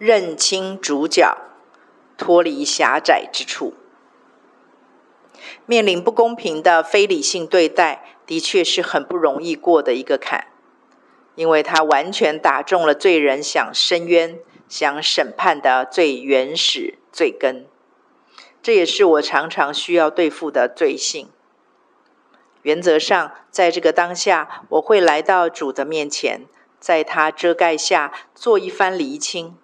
认清主角，脱离狭窄之处。面临不公平的非理性对待，的确是很不容易过的一个坎，因为它完全打中了罪人想伸冤、想审判的最原始罪根。这也是我常常需要对付的罪性。原则上，在这个当下，我会来到主的面前，在他遮盖下做一番厘清，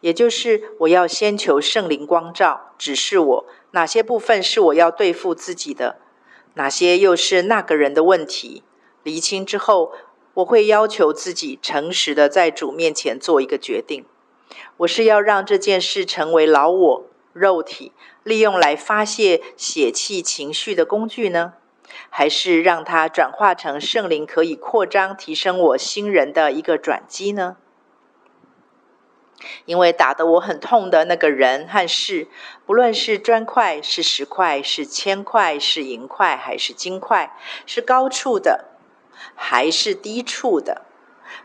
也就是我要先求圣灵光照，指示我哪些部分是我要对付自己的，哪些又是那个人的问题。厘清之后，我会要求自己诚实的在主面前做一个决定：我是要让这件事成为老我肉体利用来发泄血气情绪的工具呢？还是让它转化成圣灵可以扩张、提升我新人的一个转机呢？因为打得我很痛的那个人和事，不论是砖块、是石块、是铅块、是银块还是金块，是高处的还是低处的，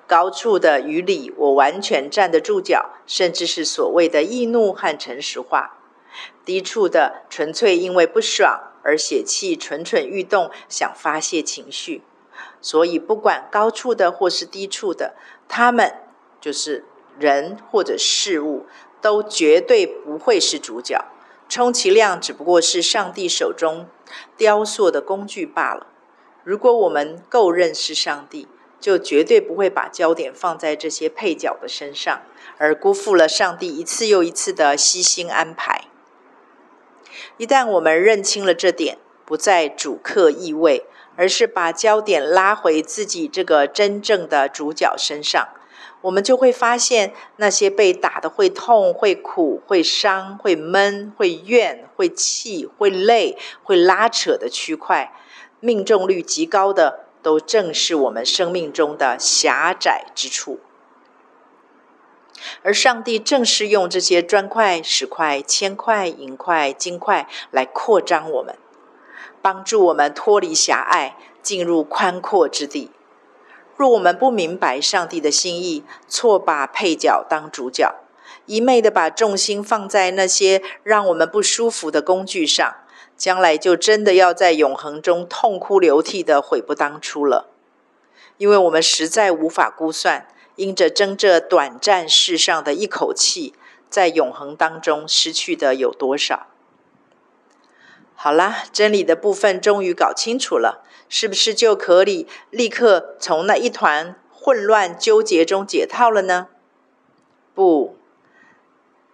高处的与理我完全站得住脚，甚至是所谓的易怒和诚实话；低处的纯粹因为不爽。而血气蠢蠢欲动，想发泄情绪，所以不管高处的或是低处的，他们就是人或者事物，都绝对不会是主角，充其量只不过是上帝手中雕塑的工具罢了。如果我们够认识上帝，就绝对不会把焦点放在这些配角的身上，而辜负了上帝一次又一次的悉心安排。一旦我们认清了这点，不再主客易位，而是把焦点拉回自己这个真正的主角身上，我们就会发现，那些被打得会痛、会苦、会伤、会闷、会怨、会气、会累、会拉扯的区块，命中率极高的，都正是我们生命中的狭窄之处。而上帝正是用这些砖块、石块、铅块、银块、金块来扩张我们，帮助我们脱离狭隘，进入宽阔之地。若我们不明白上帝的心意，错把配角当主角，一昧的把重心放在那些让我们不舒服的工具上，将来就真的要在永恒中痛哭流涕的悔不当初了，因为我们实在无法估算。因着争这短暂世上的一口气，在永恒当中失去的有多少？好啦，真理的部分终于搞清楚了，是不是就可以立刻从那一团混乱纠结中解套了呢？不，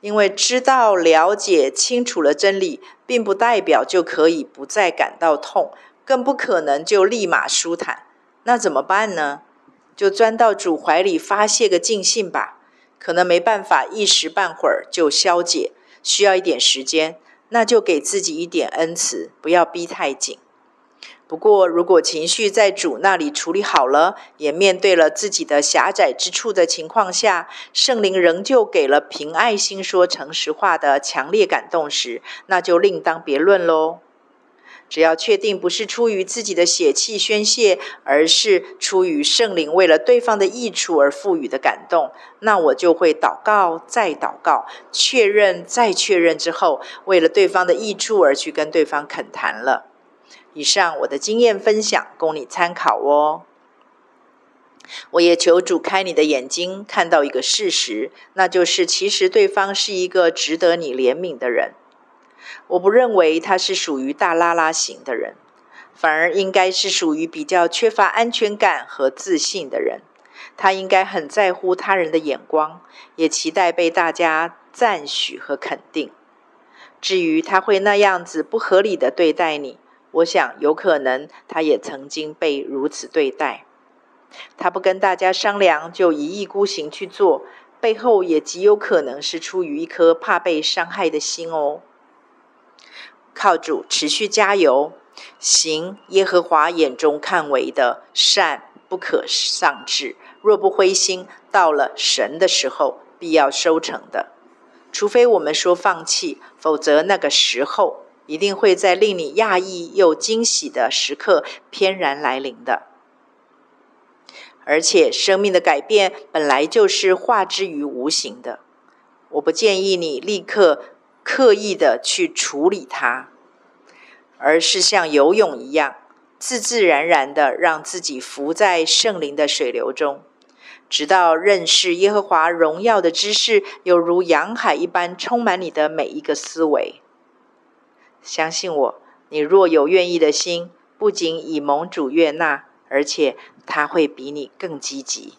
因为知道、了解、清楚了真理，并不代表就可以不再感到痛，更不可能就立马舒坦。那怎么办呢？就钻到主怀里发泄个尽兴吧，可能没办法一时半会儿就消解，需要一点时间，那就给自己一点恩慈，不要逼太紧。不过，如果情绪在主那里处理好了，也面对了自己的狭窄之处的情况下，圣灵仍旧给了凭爱心说诚实话的强烈感动时，那就另当别论喽。只要确定不是出于自己的血气宣泄，而是出于圣灵为了对方的益处而赋予的感动，那我就会祷告再祷告，确认再确认之后，为了对方的益处而去跟对方恳谈了。以上我的经验分享，供你参考哦。我也求主开你的眼睛，看到一个事实，那就是其实对方是一个值得你怜悯的人。我不认为他是属于大拉拉型的人，反而应该是属于比较缺乏安全感和自信的人。他应该很在乎他人的眼光，也期待被大家赞许和肯定。至于他会那样子不合理的对待你，我想有可能他也曾经被如此对待。他不跟大家商量就一意孤行去做，背后也极有可能是出于一颗怕被伤害的心哦。靠主持续加油，行耶和华眼中看为的善，不可丧志。若不灰心，到了神的时候，必要收成的。除非我们说放弃，否则那个时候一定会在令你讶异又惊喜的时刻翩然来临的。而且，生命的改变本来就是化之于无形的。我不建议你立刻刻意的去处理它，而是像游泳一样，自自然然的让自己浮在圣灵的水流中，直到认识耶和华荣耀的知识，有如洋海一般充满你的每一个思维。相信我，你若有愿意的心，不仅以蒙主悦纳，而且他会比你更积极。